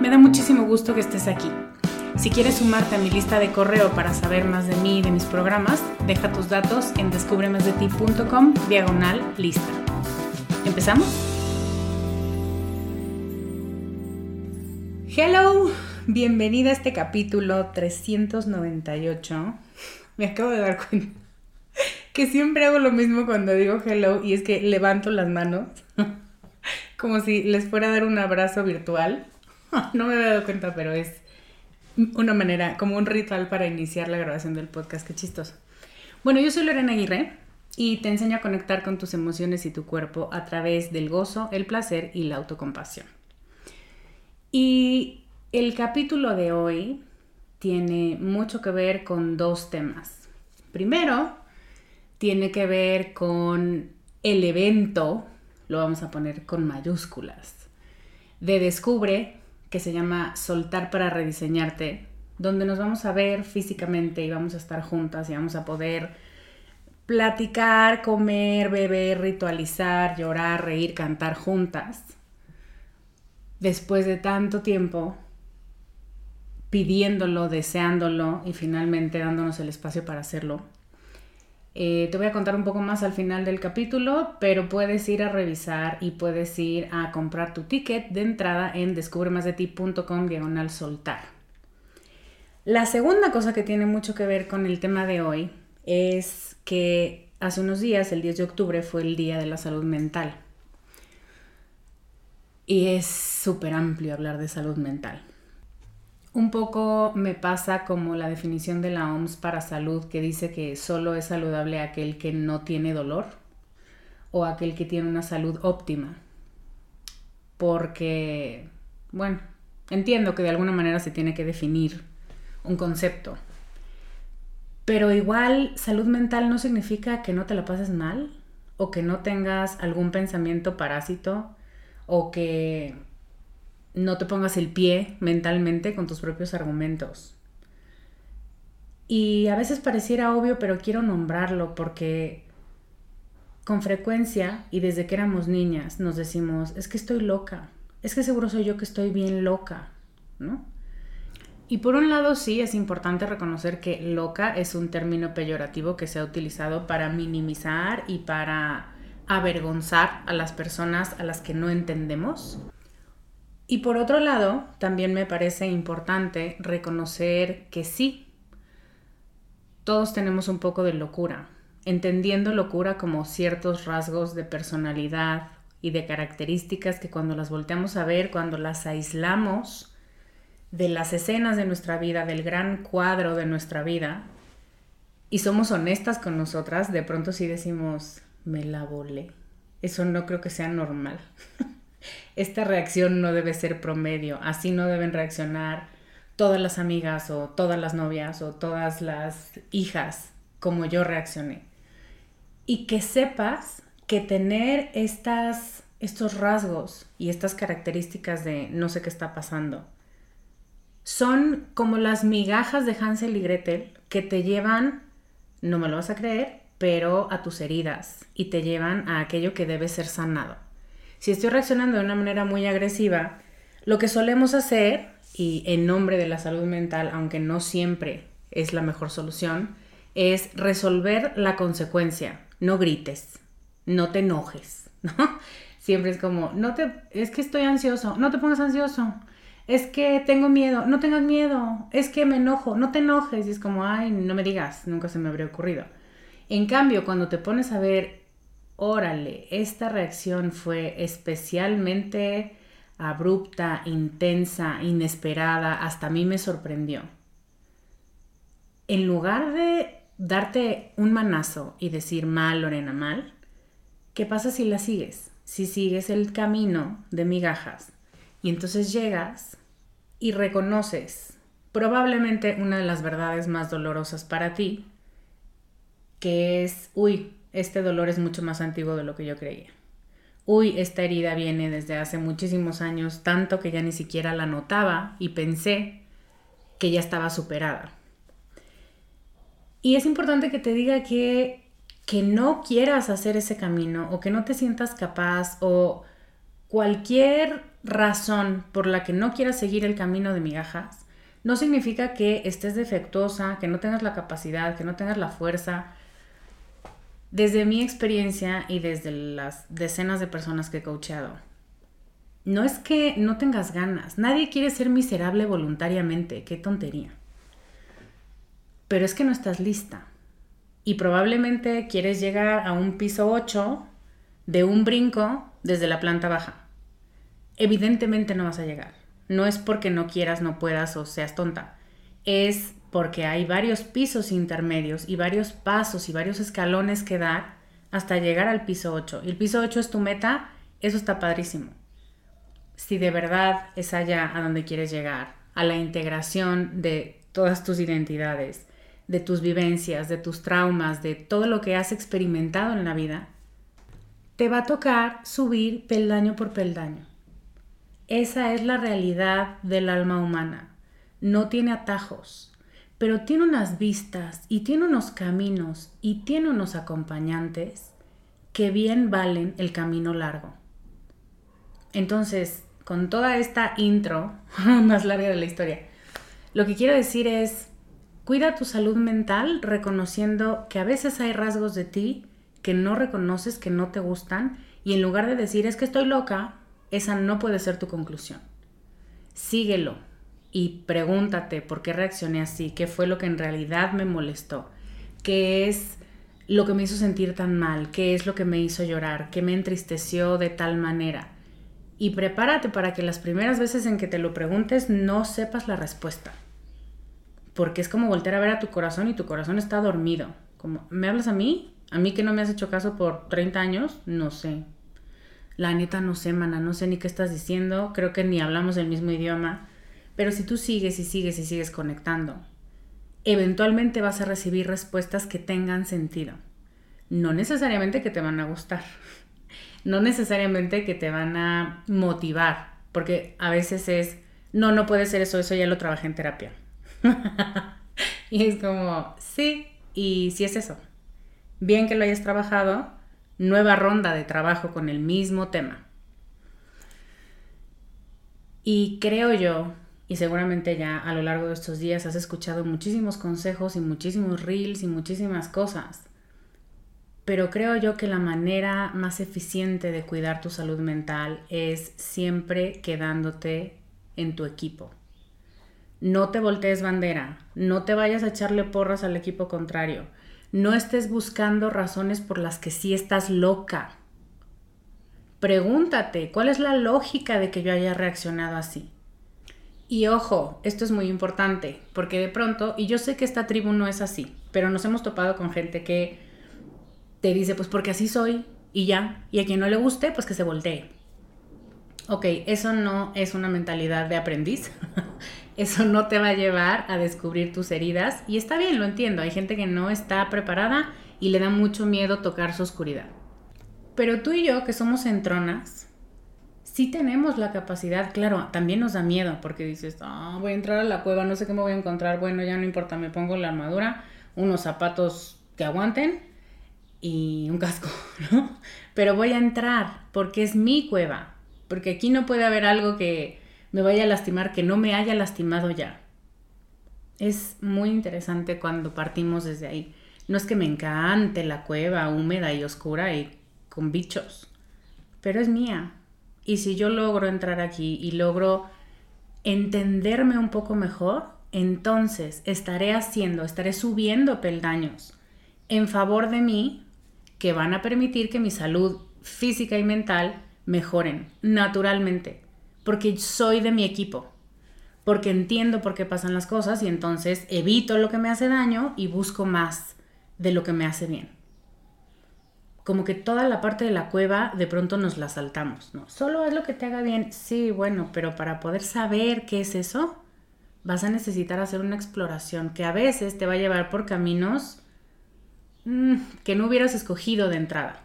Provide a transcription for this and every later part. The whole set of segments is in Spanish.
Me da muchísimo gusto que estés aquí. Si quieres sumarte a mi lista de correo para saber más de mí y de mis programas, deja tus datos en descubremasdeti.com diagonal lista. ¿Empezamos? Hello, bienvenida a este capítulo 398. Me acabo de dar cuenta que siempre hago lo mismo cuando digo hello y es que levanto las manos como si les fuera a dar un abrazo virtual no me había dado cuenta, pero es una manera, como un ritual para iniciar la grabación del podcast. Qué chistoso. Bueno, yo soy Lorena Aguirre y te enseño a conectar con tus emociones y tu cuerpo a través del gozo, el placer y la autocompasión. Y el capítulo de hoy tiene mucho que ver con dos temas. Primero, tiene que ver con el evento, lo vamos a poner con mayúsculas, de Descubre que se llama Soltar para rediseñarte, donde nos vamos a ver físicamente y vamos a estar juntas y vamos a poder platicar, comer, beber, ritualizar, llorar, reír, cantar juntas. Después de tanto tiempo pidiéndolo, deseándolo y finalmente dándonos el espacio para hacerlo. Eh, te voy a contar un poco más al final del capítulo, pero puedes ir a revisar y puedes ir a comprar tu ticket de entrada en descubremasdeti.com diagonal soltar. La segunda cosa que tiene mucho que ver con el tema de hoy es que hace unos días, el 10 de octubre, fue el Día de la Salud Mental. Y es súper amplio hablar de salud mental. Un poco me pasa como la definición de la OMS para salud que dice que solo es saludable aquel que no tiene dolor o aquel que tiene una salud óptima. Porque, bueno, entiendo que de alguna manera se tiene que definir un concepto. Pero igual salud mental no significa que no te la pases mal o que no tengas algún pensamiento parásito o que no te pongas el pie mentalmente con tus propios argumentos. Y a veces pareciera obvio, pero quiero nombrarlo porque con frecuencia y desde que éramos niñas nos decimos, es que estoy loca, es que seguro soy yo que estoy bien loca, ¿no? Y por un lado sí es importante reconocer que loca es un término peyorativo que se ha utilizado para minimizar y para avergonzar a las personas a las que no entendemos. Y por otro lado, también me parece importante reconocer que sí, todos tenemos un poco de locura, entendiendo locura como ciertos rasgos de personalidad y de características que cuando las volteamos a ver, cuando las aislamos de las escenas de nuestra vida, del gran cuadro de nuestra vida, y somos honestas con nosotras, de pronto sí decimos, me la volé. Eso no creo que sea normal. Esta reacción no debe ser promedio, así no deben reaccionar todas las amigas o todas las novias o todas las hijas como yo reaccioné y que sepas que tener estas, estos rasgos y estas características de no sé qué está pasando son como las migajas de Hansel y Gretel que te llevan, no me lo vas a creer, pero a tus heridas y te llevan a aquello que debe ser sanado. Si estoy reaccionando de una manera muy agresiva, lo que solemos hacer, y en nombre de la salud mental, aunque no siempre es la mejor solución, es resolver la consecuencia no grites, no te enojes, ¿no? Siempre es como, no te, es que estoy ansioso, no te pongas ansioso, es que tengo miedo, no tengas miedo, es que me enojo, no te enojes, y es como, ay, no me digas, nunca se me habría ocurrido. En cambio, cuando te pones a ver, órale, esta reacción fue especialmente abrupta, intensa, inesperada, hasta a mí me sorprendió. En lugar de darte un manazo y decir mal, Lorena, mal, ¿qué pasa si la sigues? Si sigues el camino de migajas y entonces llegas y reconoces probablemente una de las verdades más dolorosas para ti, que es, uy, este dolor es mucho más antiguo de lo que yo creía. Uy, esta herida viene desde hace muchísimos años, tanto que ya ni siquiera la notaba y pensé que ya estaba superada. Y es importante que te diga que, que no quieras hacer ese camino o que no te sientas capaz o cualquier razón por la que no quieras seguir el camino de migajas, no significa que estés defectuosa, que no tengas la capacidad, que no tengas la fuerza. Desde mi experiencia y desde las decenas de personas que he coachado, no es que no tengas ganas, nadie quiere ser miserable voluntariamente, qué tontería pero es que no estás lista. Y probablemente quieres llegar a un piso 8 de un brinco desde la planta baja. Evidentemente no vas a llegar. No es porque no quieras, no puedas o seas tonta. Es porque hay varios pisos intermedios y varios pasos y varios escalones que dar hasta llegar al piso 8. Y el piso 8 es tu meta, eso está padrísimo. Si de verdad es allá a donde quieres llegar, a la integración de todas tus identidades, de tus vivencias, de tus traumas, de todo lo que has experimentado en la vida, te va a tocar subir peldaño por peldaño. Esa es la realidad del alma humana. No tiene atajos, pero tiene unas vistas y tiene unos caminos y tiene unos acompañantes que bien valen el camino largo. Entonces, con toda esta intro más larga de la historia, lo que quiero decir es, Cuida tu salud mental reconociendo que a veces hay rasgos de ti que no reconoces, que no te gustan, y en lugar de decir es que estoy loca, esa no puede ser tu conclusión. Síguelo y pregúntate por qué reaccioné así, qué fue lo que en realidad me molestó, qué es lo que me hizo sentir tan mal, qué es lo que me hizo llorar, qué me entristeció de tal manera. Y prepárate para que las primeras veces en que te lo preguntes no sepas la respuesta porque es como volver a ver a tu corazón y tu corazón está dormido. Como, ¿me hablas a mí? A mí que no me has hecho caso por 30 años, no sé. La neta no sé, mana, no sé ni qué estás diciendo, creo que ni hablamos el mismo idioma, pero si tú sigues y sigues y sigues conectando, eventualmente vas a recibir respuestas que tengan sentido. No necesariamente que te van a gustar, no necesariamente que te van a motivar, porque a veces es, no, no puede ser eso, eso ya lo trabajé en terapia. y es como, sí, y si es eso. Bien que lo hayas trabajado, nueva ronda de trabajo con el mismo tema. Y creo yo, y seguramente ya a lo largo de estos días has escuchado muchísimos consejos y muchísimos reels y muchísimas cosas. Pero creo yo que la manera más eficiente de cuidar tu salud mental es siempre quedándote en tu equipo. No te voltees bandera, no te vayas a echarle porras al equipo contrario, no estés buscando razones por las que sí estás loca. Pregúntate, ¿cuál es la lógica de que yo haya reaccionado así? Y ojo, esto es muy importante, porque de pronto, y yo sé que esta tribu no es así, pero nos hemos topado con gente que te dice, pues porque así soy, y ya, y a quien no le guste, pues que se voltee. Ok, eso no es una mentalidad de aprendiz, eso no te va a llevar a descubrir tus heridas, y está bien, lo entiendo, hay gente que no está preparada y le da mucho miedo tocar su oscuridad. Pero tú y yo, que somos entronas, sí tenemos la capacidad, claro, también nos da miedo porque dices, ah, voy a entrar a la cueva, no sé qué me voy a encontrar, bueno, ya no importa, me pongo la armadura, unos zapatos que aguanten y un casco, ¿no? Pero voy a entrar porque es mi cueva, porque aquí no puede haber algo que me vaya a lastimar que no me haya lastimado ya. Es muy interesante cuando partimos desde ahí. No es que me encante la cueva húmeda y oscura y con bichos, pero es mía, y si yo logro entrar aquí y logro entenderme un poco mejor, entonces estaré haciendo, estaré subiendo peldaños en favor de mí que van a permitir que mi salud física y mental mejoren naturalmente, porque soy de mi equipo, porque entiendo por qué pasan las cosas y entonces evito lo que me hace daño y busco más de lo que me hace bien como que toda la parte de la cueva de pronto nos la saltamos, ¿no? Solo es lo que te haga bien, sí, bueno, pero para poder saber qué es eso, vas a necesitar hacer una exploración que a veces te va a llevar por caminos mm, que no hubieras escogido de entrada.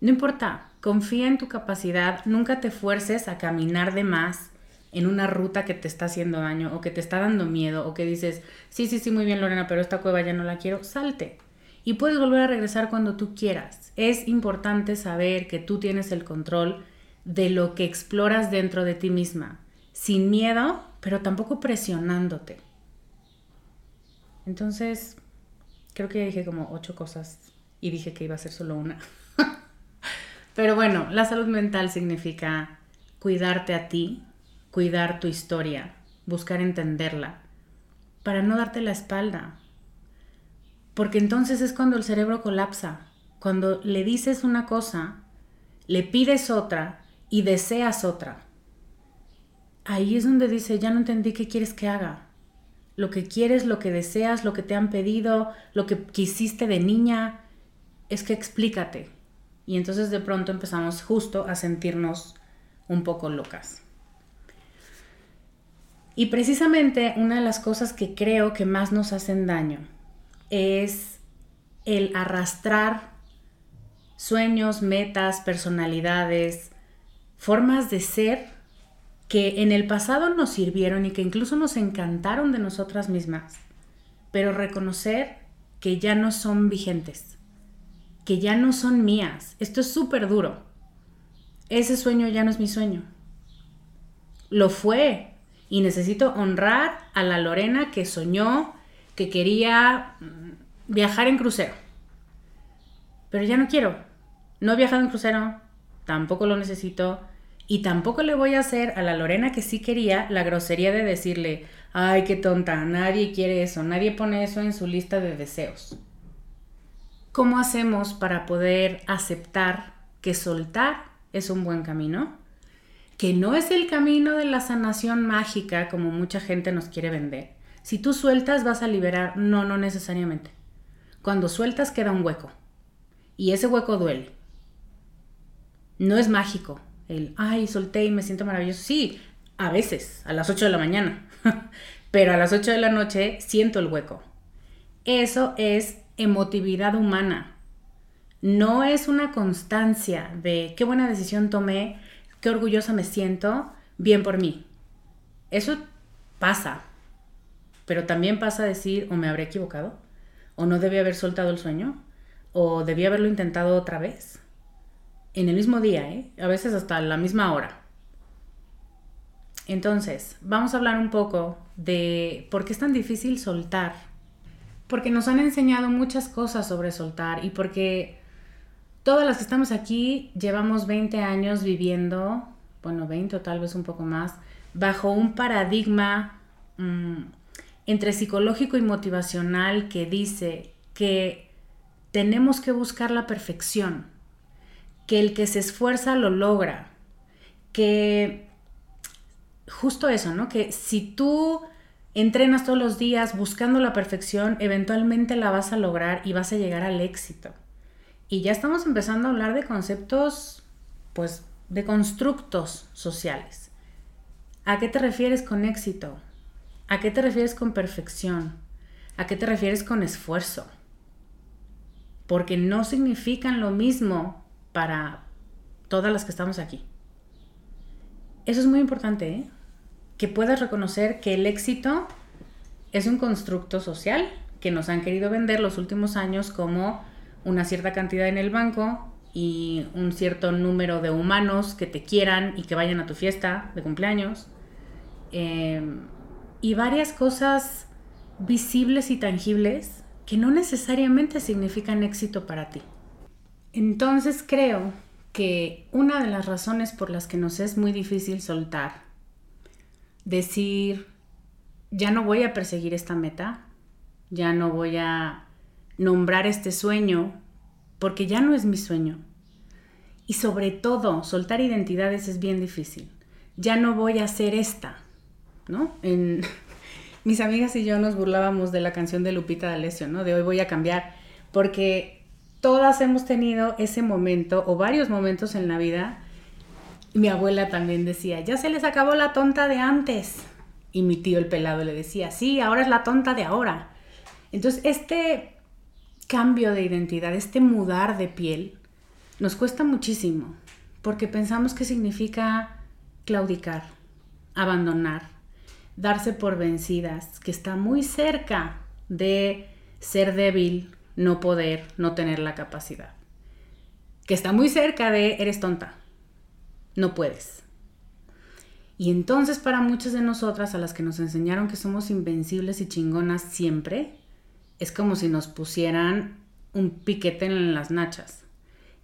No importa, confía en tu capacidad, nunca te fuerces a caminar de más en una ruta que te está haciendo daño o que te está dando miedo o que dices, sí, sí, sí, muy bien Lorena, pero esta cueva ya no la quiero, salte y puedes volver a regresar cuando tú quieras. Es importante saber que tú tienes el control de lo que exploras dentro de ti misma, sin miedo, pero tampoco presionándote. Entonces, creo que ya dije como ocho cosas y dije que iba a ser solo una. pero bueno, la salud mental significa cuidarte a ti, cuidar tu historia, buscar entenderla, para no darte la espalda, porque entonces es cuando el cerebro colapsa, cuando le dices una cosa, le pides otra y deseas otra. Ahí es donde dice, ya no entendí qué quieres que haga. Lo que quieres, lo que deseas, lo que te han pedido, lo que quisiste de niña, es que explícate. Y entonces de pronto empezamos justo a sentirnos un poco locas. Y precisamente una de las cosas que creo que más nos hacen daño es el arrastrar sueños, metas, personalidades, formas de ser que en el pasado nos sirvieron y que incluso nos encantaron de nosotras mismas, pero reconocer que ya no son vigentes, que ya no son mías. Esto es súper duro. Ese sueño ya no es mi sueño. Lo fue y necesito honrar a la Lorena que soñó que quería viajar en crucero. Pero ya no quiero. No he viajado en crucero, tampoco lo necesito. Y tampoco le voy a hacer a la Lorena que sí quería la grosería de decirle, ay, qué tonta, nadie quiere eso, nadie pone eso en su lista de deseos. ¿Cómo hacemos para poder aceptar que soltar es un buen camino? Que no es el camino de la sanación mágica como mucha gente nos quiere vender si tú sueltas vas a liberar, no, no necesariamente. Cuando sueltas queda un hueco y ese hueco duele. No es mágico el, ay, solté y me siento maravilloso. Sí, a veces, a las 8 de la mañana, pero a las 8 de la noche siento el hueco. Eso es emotividad humana. No es una constancia de qué buena decisión tomé, qué orgullosa me siento, bien por mí. Eso pasa, pero también pasa a decir, o me habré equivocado, o no debí haber soltado el sueño, o debí haberlo intentado otra vez. En el mismo día, ¿eh? a veces hasta la misma hora. Entonces, vamos a hablar un poco de por qué es tan difícil soltar. Porque nos han enseñado muchas cosas sobre soltar y porque todas las que estamos aquí llevamos 20 años viviendo, bueno, 20 o tal vez un poco más, bajo un paradigma mm, entre psicológico y motivacional que dice que tenemos que buscar la perfección, que el que se esfuerza lo logra, que justo eso, ¿no? Que si tú entrenas todos los días buscando la perfección, eventualmente la vas a lograr y vas a llegar al éxito. Y ya estamos empezando a hablar de conceptos, pues, de constructos sociales. ¿A qué te refieres con éxito? ¿A qué te refieres con perfección? ¿A qué te refieres con esfuerzo? Porque no significan lo mismo para todas las que estamos aquí. Eso es muy importante, ¿eh? que puedas reconocer que el éxito es un constructo social que nos han querido vender los últimos años como una cierta cantidad en el banco y un cierto número de humanos que te quieran y que vayan a tu fiesta de cumpleaños. Em, y varias cosas visibles y tangibles que no necesariamente significan éxito para ti. Entonces creo que una de las razones por las que nos es muy difícil soltar decir, ya no voy a perseguir esta meta, ya no voy a nombrar este sueño, porque ya no es mi sueño. Y sobre todo, soltar identidades es bien difícil. Ya no voy a hacer esta, ¿no? En, mis amigas y yo nos burlábamos de la canción de Lupita D'Alessio, ¿no? De hoy voy a cambiar, porque todas hemos tenido ese momento o varios momentos en la vida mi abuela también decía, ya se les acabó la tonta de antes. Y mi tío el pelado le decía, sí, ahora es la tonta de ahora. Entonces, este cambio de identidad, este mudar de piel, nos cuesta muchísimo, porque pensamos que significa claudicar, abandonar, darse por vencidas, que está muy cerca de ser débil, no poder, no tener la capacidad, que está muy cerca de eres tonta, no puedes. Y entonces para muchas de nosotras, a las que nos enseñaron que somos invencibles y chingonas siempre, es como si nos pusieran un piquete en las nachas.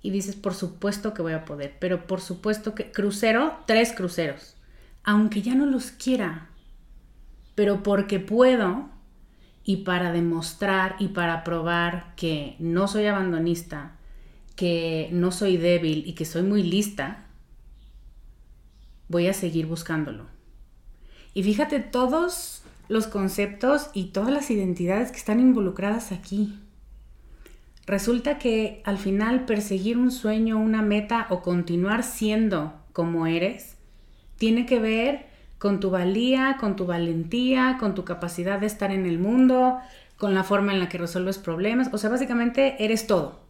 Y dices, por supuesto que voy a poder, pero por supuesto que crucero, tres cruceros, aunque ya no los quiera, pero porque puedo y para demostrar y para probar que no soy abandonista, que no soy débil y que soy muy lista, voy a seguir buscándolo. Y fíjate todos los conceptos y todas las identidades que están involucradas aquí. Resulta que al final perseguir un sueño, una meta o continuar siendo como eres, tiene que ver con tu valía, con tu valentía, con tu capacidad de estar en el mundo, con la forma en la que resuelves problemas. O sea, básicamente eres todo.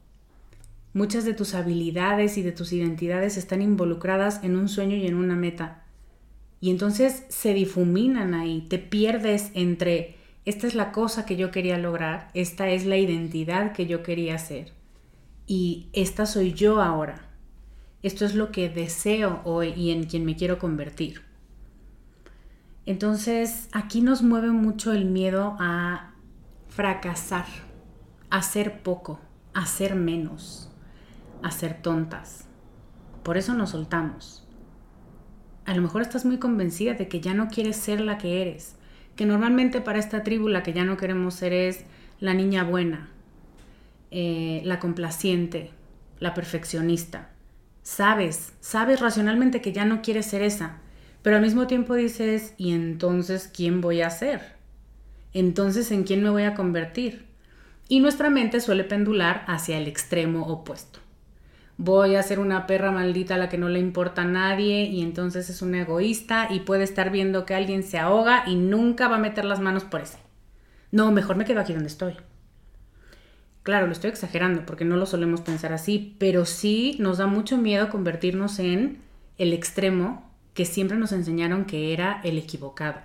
Muchas de tus habilidades y de tus identidades están involucradas en un sueño y en una meta. Y entonces se difuminan ahí, te pierdes entre esta es la cosa que yo quería lograr, esta es la identidad que yo quería ser y esta soy yo ahora. Esto es lo que deseo hoy y en quien me quiero convertir. Entonces aquí nos mueve mucho el miedo a fracasar, a ser poco, a ser menos a ser tontas. Por eso nos soltamos. A lo mejor estás muy convencida de que ya no quieres ser la que eres, que normalmente para esta tribu la que ya no queremos ser es la niña buena, eh, la complaciente, la perfeccionista. Sabes, sabes racionalmente que ya no quieres ser esa, pero al mismo tiempo dices, ¿y entonces quién voy a ser? Entonces, ¿en quién me voy a convertir? Y nuestra mente suele pendular hacia el extremo opuesto voy a ser una perra maldita a la que no le importa a nadie y entonces es un egoísta y puede estar viendo que alguien se ahoga y nunca va a meter las manos por ese. No, mejor me quedo aquí donde estoy. Claro, lo estoy exagerando porque no lo solemos pensar así, pero sí nos da mucho miedo convertirnos en el extremo que siempre nos enseñaron que era el equivocado.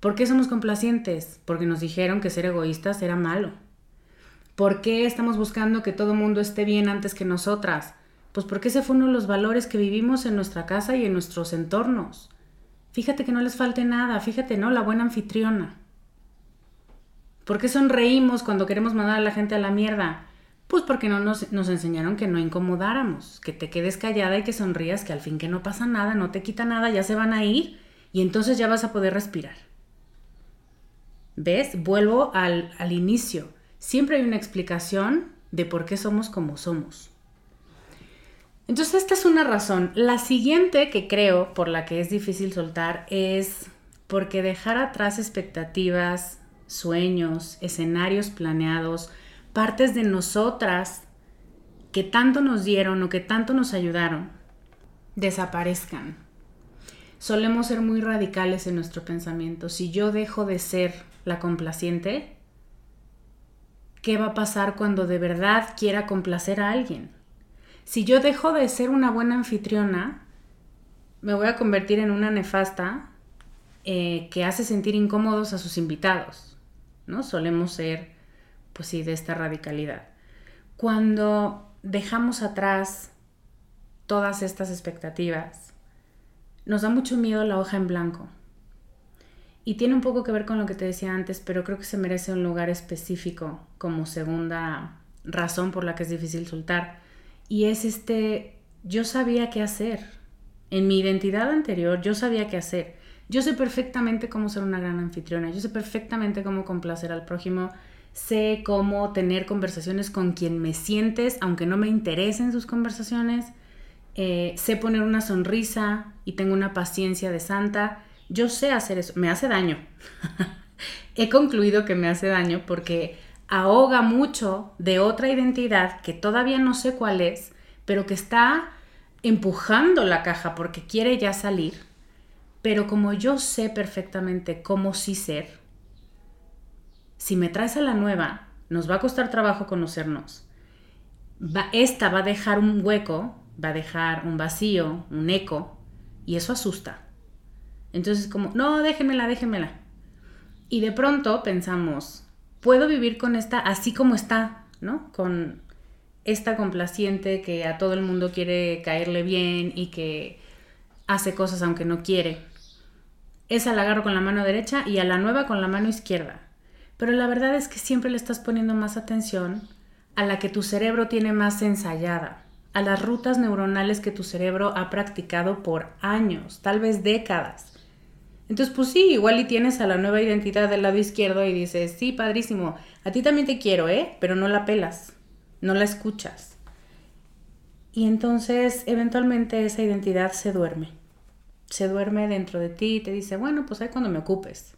¿Por qué somos complacientes? Porque nos dijeron que ser egoístas era malo ¿Por qué estamos buscando que todo mundo esté bien antes que nosotras? Pues porque ese fue uno de los valores que vivimos en nuestra casa y en nuestros entornos. Fíjate que no les falte nada, fíjate, ¿no? La buena anfitriona. ¿Por qué sonreímos cuando queremos mandar a la gente a la mierda? Pues porque no nos, nos, enseñaron que no incomodáramos, que te quedes callada y que sonrías, que al fin que no pasa nada, no te quita nada, ya se van a ir y entonces ya vas a poder respirar. ¿Ves? Vuelvo al, al inicio. Siempre hay una explicación de por qué somos como somos. Entonces esta es una razón. La siguiente que creo por la que es difícil soltar es porque dejar atrás expectativas, sueños, escenarios planeados, partes de nosotras que tanto nos dieron o que tanto nos ayudaron, desaparezcan. Solemos ser muy radicales en nuestro pensamiento. Si yo dejo de ser la complaciente, ¿qué va a pasar cuando de verdad quiera complacer a alguien? Si yo dejo de ser una buena anfitriona, me voy a convertir en una nefasta eh, que hace sentir incómodos a sus invitados, ¿no? Solemos ser pues sí, de esta radicalidad. Cuando dejamos atrás todas estas expectativas, nos da mucho miedo la hoja en blanco. Y tiene un poco que ver con lo que te decía antes, pero creo que se merece un lugar específico como segunda razón por la que es difícil soltar. Y es este, yo sabía qué hacer. En mi identidad anterior, yo sabía qué hacer. Yo sé perfectamente cómo ser una gran anfitriona, yo sé perfectamente cómo complacer al prójimo, sé cómo tener conversaciones con quien me sientes, aunque no me interesen sus conversaciones, eh, sé poner una sonrisa y tengo una paciencia de santa. Yo sé hacer eso, me hace daño. He concluido que me hace daño porque ahoga mucho de otra identidad que todavía no sé cuál es, pero que está empujando la caja porque quiere ya salir. Pero como yo sé perfectamente cómo sí ser, si me traes a la nueva, nos va a costar trabajo conocernos. esta va a dejar un hueco, va a dejar un vacío, un eco, y eso asusta. Entonces, como, no, déjenmela, déjenmela. Y de pronto pensamos, puedo vivir con esta así como está, ¿no? Con esta complaciente que a todo el mundo quiere caerle bien y que hace cosas aunque no quiere. Esa la agarro con la mano derecha y a la nueva con la mano izquierda. Pero la verdad es que siempre le estás poniendo más atención a la que tu cerebro tiene más ensayada, a las rutas neuronales que tu cerebro ha practicado por años, tal vez décadas. Entonces, pues sí, igual y tienes a la nueva identidad del lado izquierdo y dices, sí, padrísimo, a ti también te quiero, ¿eh? Pero no la pelas, no la escuchas. Y entonces, eventualmente esa identidad se duerme. Se duerme dentro de ti y te dice, bueno, pues ahí cuando me ocupes.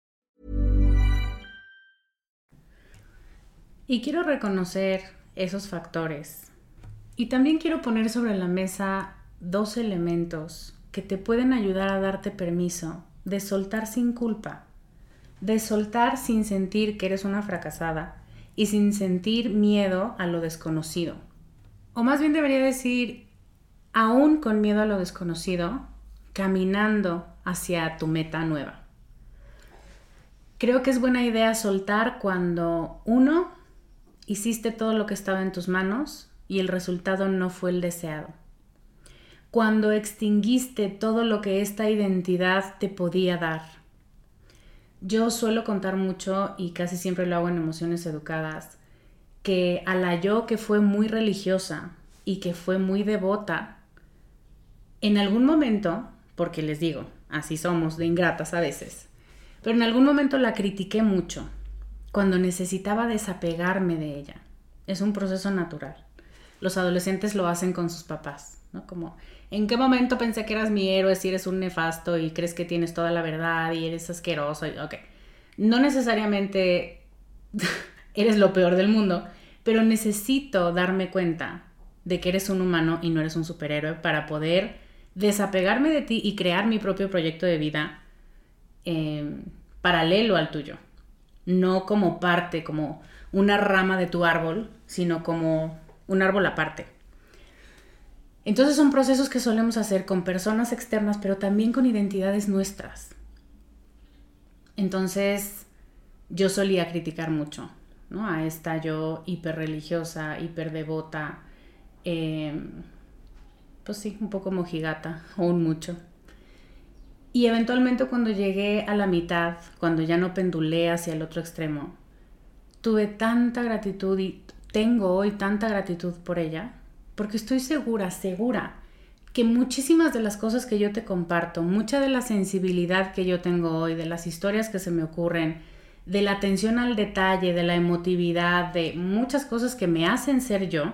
Y quiero reconocer esos factores. Y también quiero poner sobre la mesa dos elementos que te pueden ayudar a darte permiso de soltar sin culpa, de soltar sin sentir que eres una fracasada y sin sentir miedo a lo desconocido. O más bien debería decir, aún con miedo a lo desconocido, caminando hacia tu meta nueva. Creo que es buena idea soltar cuando uno hiciste todo lo que estaba en tus manos y el resultado no fue el deseado. Cuando extinguiste todo lo que esta identidad te podía dar. Yo suelo contar mucho, y casi siempre lo hago en emociones educadas, que a la yo que fue muy religiosa y que fue muy devota, en algún momento, porque les digo, así somos de ingratas a veces, pero en algún momento la critiqué mucho cuando necesitaba desapegarme de ella. Es un proceso natural. Los adolescentes lo hacen con sus papás, ¿no? Como, ¿en qué momento pensé que eras mi héroe si eres un nefasto y crees que tienes toda la verdad y eres asqueroso? ok, no necesariamente eres lo peor del mundo, pero necesito darme cuenta de que eres un humano y no eres un superhéroe para poder desapegarme de ti y crear mi propio proyecto de vida em, paralelo al tuyo. No como parte, como una rama de tu árbol, sino como un árbol aparte. Entonces son procesos que solemos hacer con personas externas, pero también con identidades nuestras. Entonces yo solía criticar mucho, ¿no? A esta yo hiperreligiosa, hiperdevota, eh, pues sí, un poco mojigata, un mucho. Y eventualmente cuando llegué a la mitad, cuando ya no pendulé hacia el otro extremo, tuve tanta gratitud y tengo hoy tanta gratitud por ella, porque estoy segura, segura, que muchísimas de las cosas que yo te comparto, mucha de la sensibilidad que yo tengo hoy, de las historias que se me ocurren, de la atención al detalle, de la emotividad, de muchas cosas que me hacen ser yo,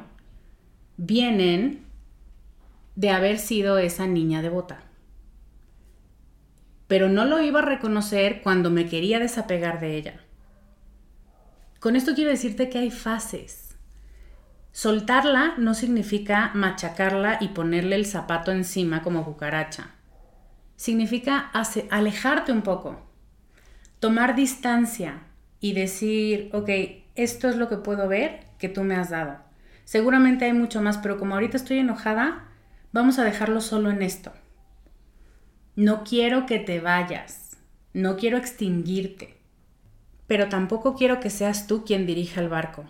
vienen de haber sido esa niña devota. Pero no lo iba a reconocer cuando me quería desapegar de ella. Con esto quiero decirte que hay fases. Soltarla no significa machacarla y ponerle el zapato encima como cucaracha. Significa alejarte un poco, tomar distancia y decir, ok, esto es lo que puedo ver que tú me has dado. Seguramente hay mucho más, pero como ahorita estoy enojada, vamos a dejarlo solo en esto. No quiero que te vayas, no quiero extinguirte, pero tampoco quiero que seas tú quien dirija el barco,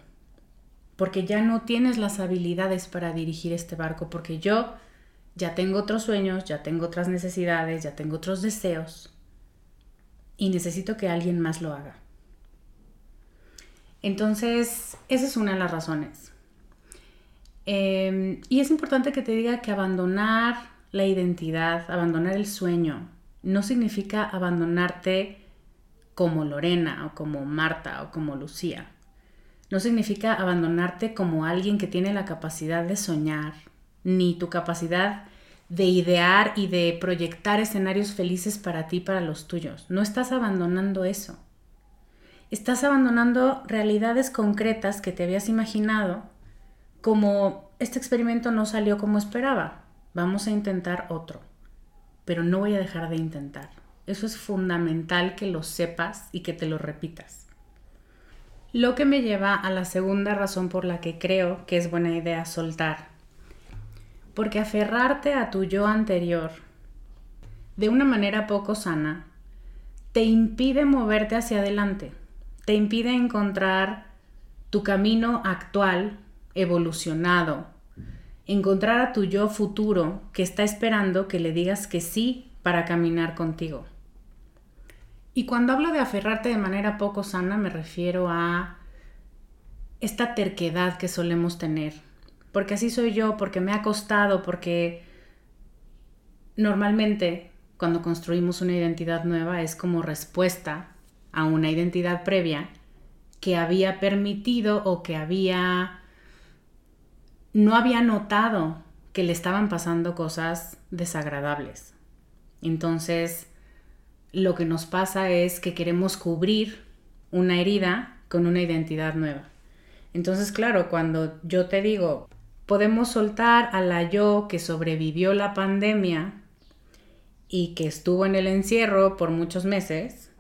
porque ya no tienes las habilidades para dirigir este barco, porque yo ya tengo otros sueños, ya tengo otras necesidades, ya tengo otros deseos y necesito que alguien más lo haga. Entonces, esa es una de las razones. Em, y es importante que te diga que abandonar la identidad, abandonar el sueño, no significa abandonarte como Lorena o como Marta o como Lucía. No significa abandonarte como alguien que tiene la capacidad de soñar, ni tu capacidad de idear y de proyectar escenarios felices para ti, para los tuyos. No estás abandonando eso. Estás abandonando realidades concretas que te habías imaginado como este experimento no salió como esperaba. Vamos a intentar otro. Pero no voy a dejar de intentar. Eso es fundamental que lo sepas y que te lo repitas. Lo que me lleva a la segunda razón por la que creo que es buena idea soltar porque aferrarte a tu yo anterior de una manera poco sana te impide moverte hacia adelante, te impide encontrar tu camino actual, evolucionado, encontrar a tu yo futuro que está esperando que le digas que sí para caminar contigo. Y cuando hablo de aferrarte de manera poco sana me refiero a esta terquedad que solemos tener, porque así soy yo, porque me ha costado, porque normalmente cuando construimos una identidad nueva es como respuesta a una identidad previa que había permitido o que había no había notado que le estaban pasando cosas desagradables. Entonces, lo que nos pasa es que queremos cubrir una herida con una identidad nueva. Entonces, claro, cuando yo te digo, podemos soltar a la yo que sobrevivió la pandemia y que estuvo en el encierro por muchos meses,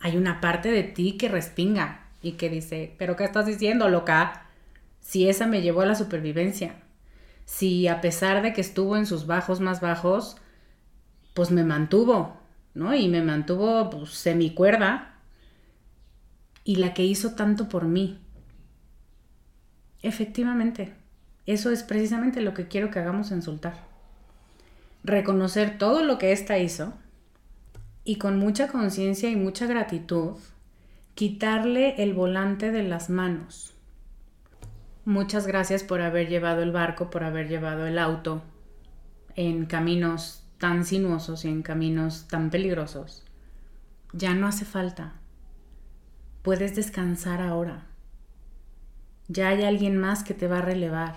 hay una parte de ti que respinga y que dice, pero ¿qué estás diciendo, loca? Si esa me llevó a la supervivencia, si a pesar de que estuvo en sus bajos más bajos, pues me mantuvo, ¿no? Y me mantuvo pues, semicuerda y la que hizo tanto por mí. Efectivamente, eso es precisamente lo que quiero que hagamos en soltar. Reconocer todo lo que ésta hizo y con mucha conciencia y mucha gratitud, quitarle el volante de las manos. Muchas gracias por haber llevado el barco, por haber llevado el auto en caminos tan sinuosos y en caminos tan peligrosos. Ya no hace falta. Puedes descansar ahora. Ya hay alguien más que te va a relevar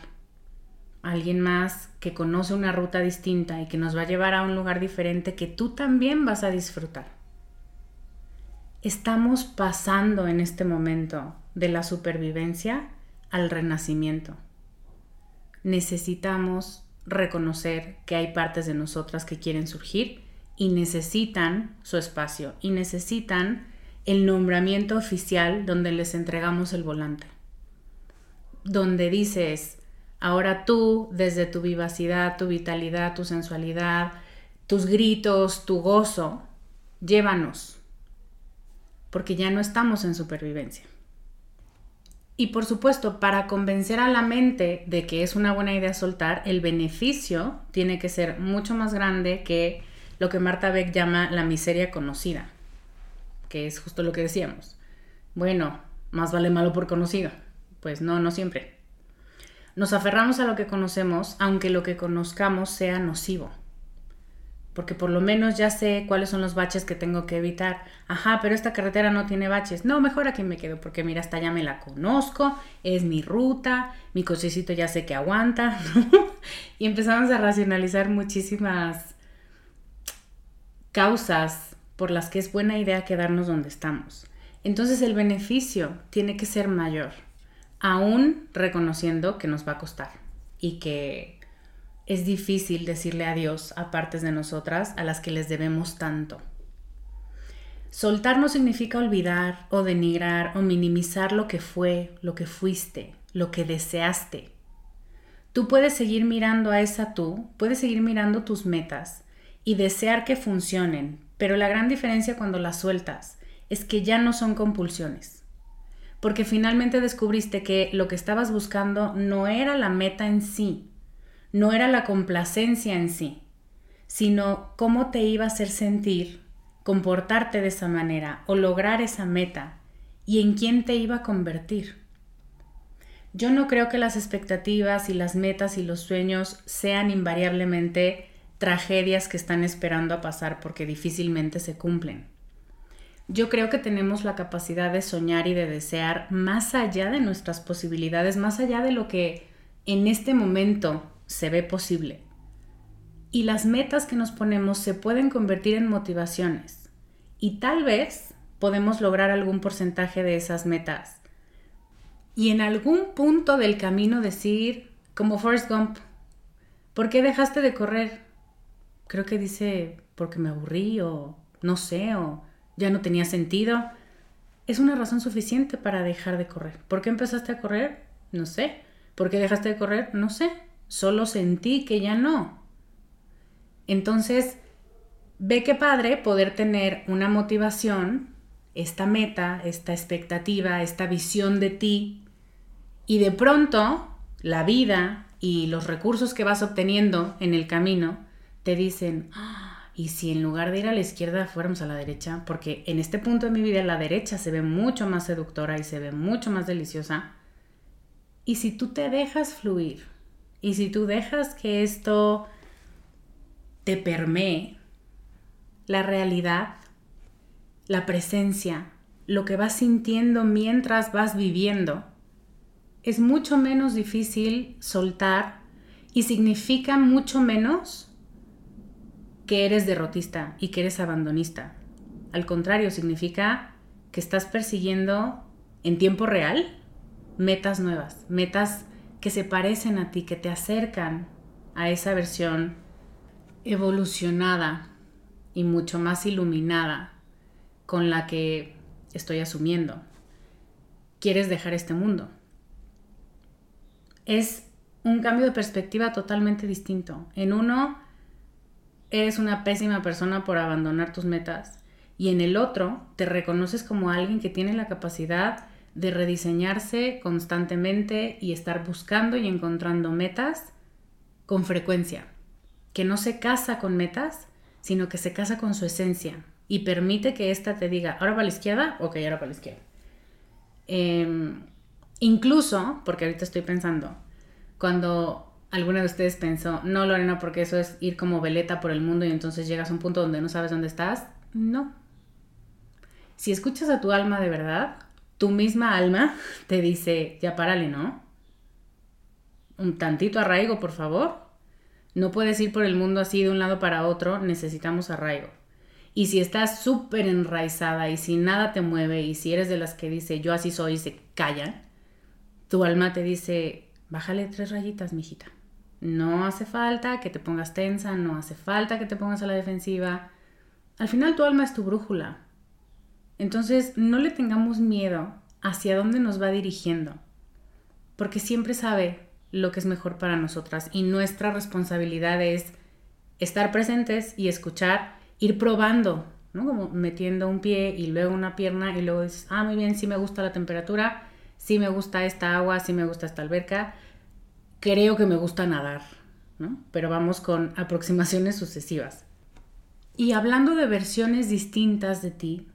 alguien más que conoce una ruta distinta y que nos va a llevar a un lugar diferente que tú también vas a disfrutar. Estamos pasando en este momento de la supervivencia al renacimiento. Necesitamos reconocer que hay partes de nosotras que quieren surgir y necesitan su espacio y necesitan el nombramiento oficial donde les entregamos el volante. Donde dices, ahora tú, desde tu vivacidad, tu vitalidad, tu sensualidad, tus gritos, tu gozo, llévanos, porque ya no estamos en supervivencia. Y por supuesto, para convencer a la mente de que es una buena idea soltar, el beneficio tiene que ser mucho más grande que lo que Marta Beck llama la miseria conocida, que es justo lo que decíamos. Bueno, más vale malo por conocido. Pues no, no siempre. Nos aferramos a lo que conocemos, aunque lo que conozcamos sea nocivo porque por lo menos ya sé cuáles son los baches que tengo que evitar. Ajá, pero esta carretera no tiene baches. No, mejor aquí me quedo porque mira, hasta ya me la conozco, es mi ruta, mi cochecito ya sé que aguanta, Y empezamos a racionalizar muchísimas causas por las que es buena idea quedarnos donde estamos. Entonces el beneficio tiene que ser mayor, aún reconociendo que nos va a costar y que es difícil decirle adiós a partes de nosotras a las que les debemos tanto. Soltar no significa olvidar o denigrar o minimizar lo que fue, lo que fuiste, lo que deseaste. Tú puedes seguir mirando a esa tú, puedes seguir mirando tus metas y desear que funcionen, pero la gran diferencia cuando las sueltas es que ya no son compulsiones. Porque finalmente descubriste que lo que estabas buscando no era la meta en sí, no era la complacencia en sí, sino cómo te iba a hacer sentir comportarte de esa manera o lograr esa meta y en quién te iba a convertir. Yo no creo que las expectativas y las metas y los sueños sean invariablemente tragedias que están esperando a pasar porque difícilmente se cumplen. Yo creo que tenemos la capacidad de soñar y de desear más allá de nuestras posibilidades, más allá de lo que en este momento se ve posible. Y las metas que nos ponemos se pueden convertir en motivaciones. Y tal vez podemos lograr algún porcentaje de esas metas. Y en algún punto del camino decir, como Forrest Gump, ¿por qué dejaste de correr? Creo que dice, porque me aburrí o no sé, o ya no tenía sentido. Es una razón suficiente para dejar de correr. ¿Por qué empezaste a correr? No sé. ¿Por qué dejaste de correr? No sé solo sentí que ya no. Entonces, ve qué padre poder tener una motivación, esta meta, esta expectativa, esta visión de ti, y de pronto la vida y los recursos que vas obteniendo en el camino te dicen, ah, y si en lugar de ir a la izquierda fuéramos a la derecha, porque en este punto de mi vida la derecha se ve mucho más seductora y se ve mucho más deliciosa, y si tú te dejas fluir, y si tú dejas que esto te permee, la realidad, la presencia, lo que vas sintiendo mientras vas viviendo, es mucho menos difícil soltar y significa mucho menos que eres derrotista y que eres abandonista. Al contrario, significa que estás persiguiendo en tiempo real metas nuevas, metas que se parecen a ti, que te acercan a esa versión evolucionada y mucho más iluminada con la que estoy asumiendo. Quieres dejar este mundo. Es un cambio de perspectiva totalmente distinto. En uno, eres una pésima persona por abandonar tus metas y en el otro, te reconoces como alguien que tiene la capacidad de rediseñarse constantemente y estar buscando y encontrando metas con frecuencia, que no se casa con metas, sino que se casa con su esencia y permite que ésta te diga, ahora para la izquierda, ok, ahora para la izquierda. Em, incluso, porque ahorita estoy pensando, cuando alguna de ustedes pensó, no Lorena, porque eso es ir como veleta por el mundo y entonces llegas a un punto donde no sabes dónde estás, no. Si escuchas a tu alma de verdad, tu misma alma te dice, ya párale, ¿no? Un tantito arraigo, por favor. No puedes ir por el mundo así de un lado para otro, necesitamos arraigo. Y si estás súper enraizada y si nada te mueve y si eres de las que dice yo así soy y se callan, tu alma te dice, bájale tres rayitas, mijita. No hace falta que te pongas tensa, no hace falta que te pongas a la defensiva. Al final tu alma es tu brújula. Entonces no le tengamos miedo hacia dónde nos va dirigiendo, porque siempre sabe lo que es mejor para nosotras y nuestra responsabilidad es estar presentes y escuchar, ir probando, ¿no? Como metiendo un pie y luego una pierna y luego dices, ah, muy bien, sí me gusta la temperatura, sí me gusta esta agua, sí me gusta esta alberca, creo que me gusta nadar, ¿no? Pero vamos con aproximaciones sucesivas. Y hablando de versiones distintas de ti,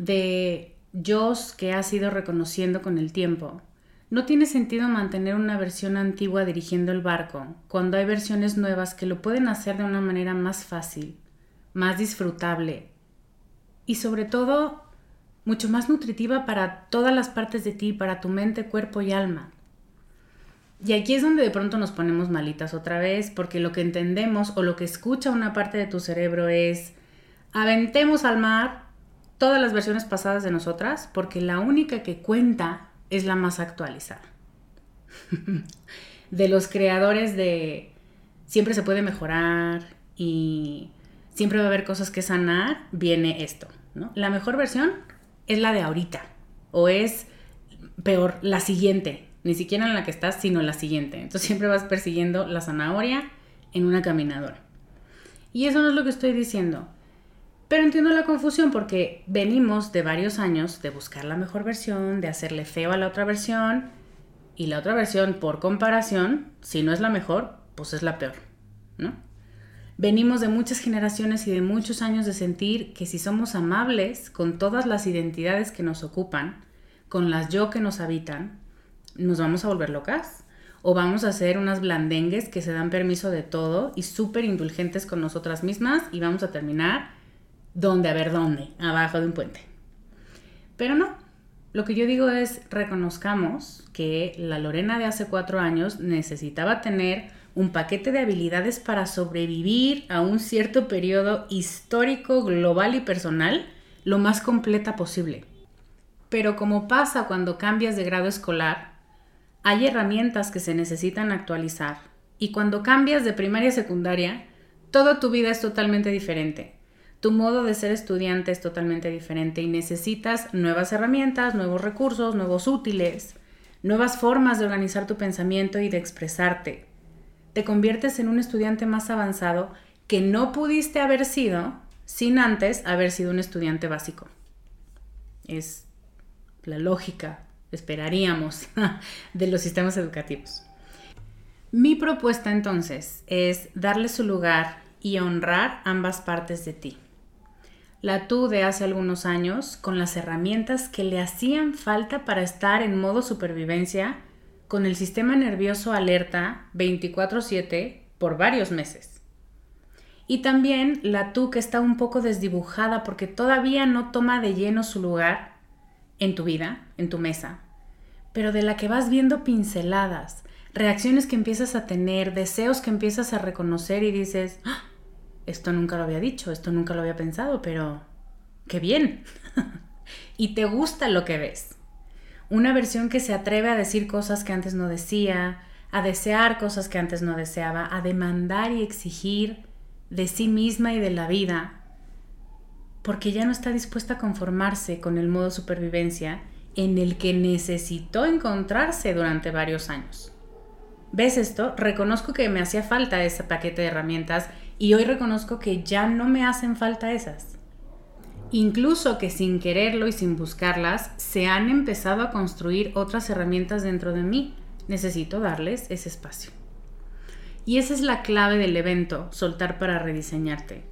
de yo que has ido reconociendo con el tiempo, no tiene sentido mantener una versión antigua dirigiendo el barco cuando hay versiones nuevas que lo pueden hacer de una manera más fácil, más disfrutable y sobre todo mucho más nutritiva para todas las partes de ti, para tu mente, cuerpo y alma. Y aquí es donde de pronto nos ponemos malitas otra vez, porque lo que entendemos o lo que escucha una parte de tu cerebro es, aventemos al mar todas las versiones pasadas de nosotras, porque la única que cuenta es la más actualizada. de los creadores de siempre se puede mejorar y siempre va a haber cosas que sanar, viene esto. ¿no? La mejor versión es la de ahorita o es peor, la siguiente. Ni siquiera en la que estás, sino la siguiente. Entonces siempre vas persiguiendo la zanahoria en una caminadora. Y eso no es lo que estoy diciendo. Pero entiendo la confusión porque venimos de varios años de buscar la mejor versión, de hacerle feo a la otra versión y la otra versión, por comparación, si no es la mejor, pues es la peor, ¿no? Venimos de muchas generaciones y de muchos años de sentir que si somos amables con todas las identidades que nos ocupan, con las yo que nos habitan, nos vamos a volver locas. O vamos a ser unas blandengues que se dan permiso de todo y súper indulgentes con nosotras mismas y vamos a terminar ¿Dónde? A ver, ¿dónde? Abajo de un puente. Pero no. Lo que yo digo es, reconozcamos que la Lorena de hace cuatro años necesitaba tener un paquete de habilidades para sobrevivir a un cierto periodo histórico, global y personal lo más completa posible. Pero como pasa cuando cambias de grado escolar, hay herramientas que se necesitan actualizar y cuando cambias de primaria a secundaria, toda tu vida es totalmente diferente tu modo de ser estudiante es totalmente diferente y necesitas nuevas herramientas, nuevos recursos, nuevos útiles, nuevas formas de organizar tu pensamiento y de expresarte. Te conviertes en un estudiante más avanzado que no pudiste haber sido sin antes haber sido un estudiante básico. Es la lógica, esperaríamos, de los sistemas educativos. Mi propuesta entonces es darle su lugar y honrar ambas partes de ti la tú de hace algunos años con las herramientas que le hacían falta para estar en modo supervivencia con el sistema nervioso alerta 24/7 por varios meses. Y también la tú que está un poco desdibujada porque todavía no toma de lleno su lugar en tu vida, en tu mesa, pero de la que vas viendo pinceladas, reacciones que empiezas a tener, deseos que empiezas a reconocer y dices, ¡Ah! Esto nunca lo había dicho, esto nunca lo había pensado, pero qué bien. y te gusta lo que ves. Una versión que se atreve a decir cosas que antes no decía, a desear cosas que antes no deseaba, a demandar y exigir de sí misma y de la vida, porque ya no está dispuesta a conformarse con el modo supervivencia en el que necesitó encontrarse durante varios años. ¿Ves esto? Reconozco que me hacía falta ese paquete de herramientas y hoy reconozco que ya no me hacen falta esas. Incluso que sin quererlo y sin buscarlas, se han empezado a construir otras herramientas dentro de mí. Necesito darles ese espacio. Y esa es la clave del evento, soltar para rediseñarte.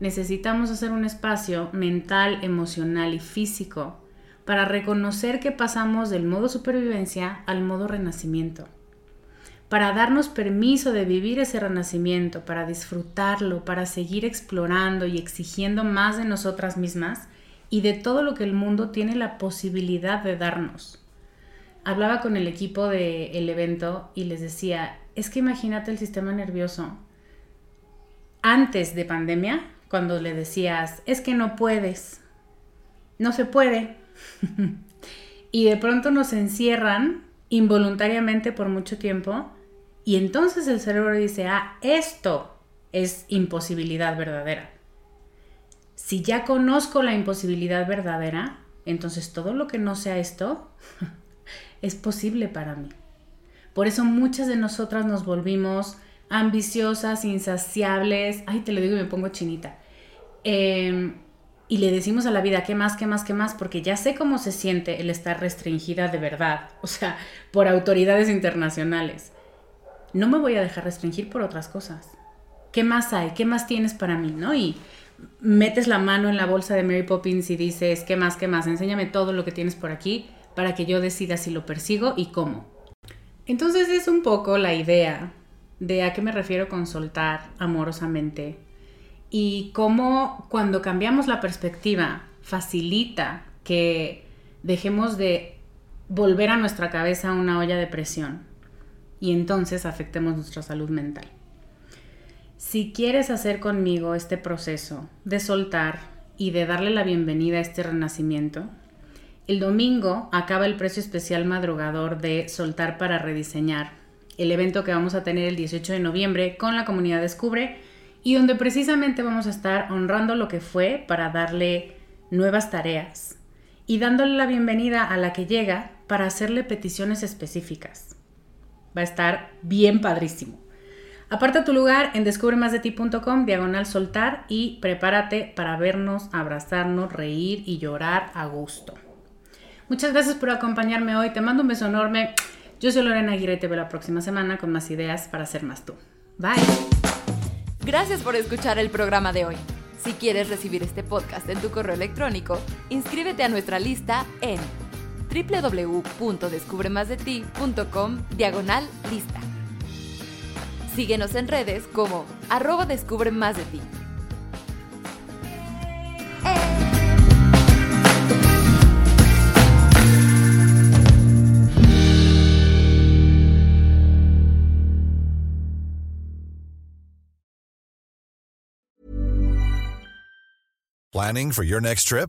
Necesitamos hacer un espacio mental, emocional y físico para reconocer que pasamos del modo supervivencia al modo renacimiento para darnos permiso de vivir ese renacimiento, para disfrutarlo, para seguir explorando y exigiendo más de nosotras mismas y de todo lo que el mundo tiene la posibilidad de darnos. Hablaba con el equipo del evento y les decía, es que imagínate el sistema nervioso antes de pandemia, cuando le decías, es que no puedes, no se puede. y de pronto nos encierran involuntariamente por mucho tiempo Y entonces el cerebro dice, ah, esto es imposibilidad verdadera. Si ya conozco la imposibilidad verdadera, entonces todo lo que no sea esto es posible para mí. Por eso muchas de nosotras nos volvimos ambiciosas, insaciables. Ay, te lo digo y me pongo chinita. Em, y le decimos a la vida, ¿qué más, qué más, qué más? Porque ya sé cómo se siente el estar restringida de verdad, o sea, por autoridades internacionales. No me voy a dejar restringir por otras cosas. ¿Qué más hay? ¿Qué más tienes para mí? ¿No? Y metes la mano en la bolsa de Mary Poppins y dices, ¿qué más, qué más? Enséñame todo lo que tienes por aquí para que yo decida si lo persigo y cómo. Entonces es un poco la idea de a qué me refiero con soltar amorosamente y cómo cuando cambiamos la perspectiva facilita que dejemos de volver a nuestra cabeza una olla de presión y entonces afectemos nuestra salud mental. Si quieres hacer conmigo este proceso de soltar y de darle la bienvenida a este renacimiento, el domingo acaba el precio especial madrugador de Soltar para Rediseñar, el evento que vamos a tener el 18 de noviembre con la comunidad Descubre y donde precisamente vamos a estar honrando lo que fue para darle nuevas tareas y dándole la bienvenida a la que llega para hacerle peticiones específicas. Va a estar bien padrísimo. Aparta tu lugar en descubremasdeti.com, diagonal soltar y prepárate para vernos, abrazarnos, reír y llorar a gusto. Muchas gracias por acompañarme hoy. Te mando un beso enorme. Yo soy Lorena Aguirre y te veo la próxima semana con más ideas para ser más tú. Bye. Gracias por escuchar el programa de hoy. Si quieres recibir este podcast en tu correo electrónico, inscríbete a nuestra lista en www.descubremasdeti.com diagonal lista. Síguenos en redes como arroba descubre más de ti. Planning for your next trip?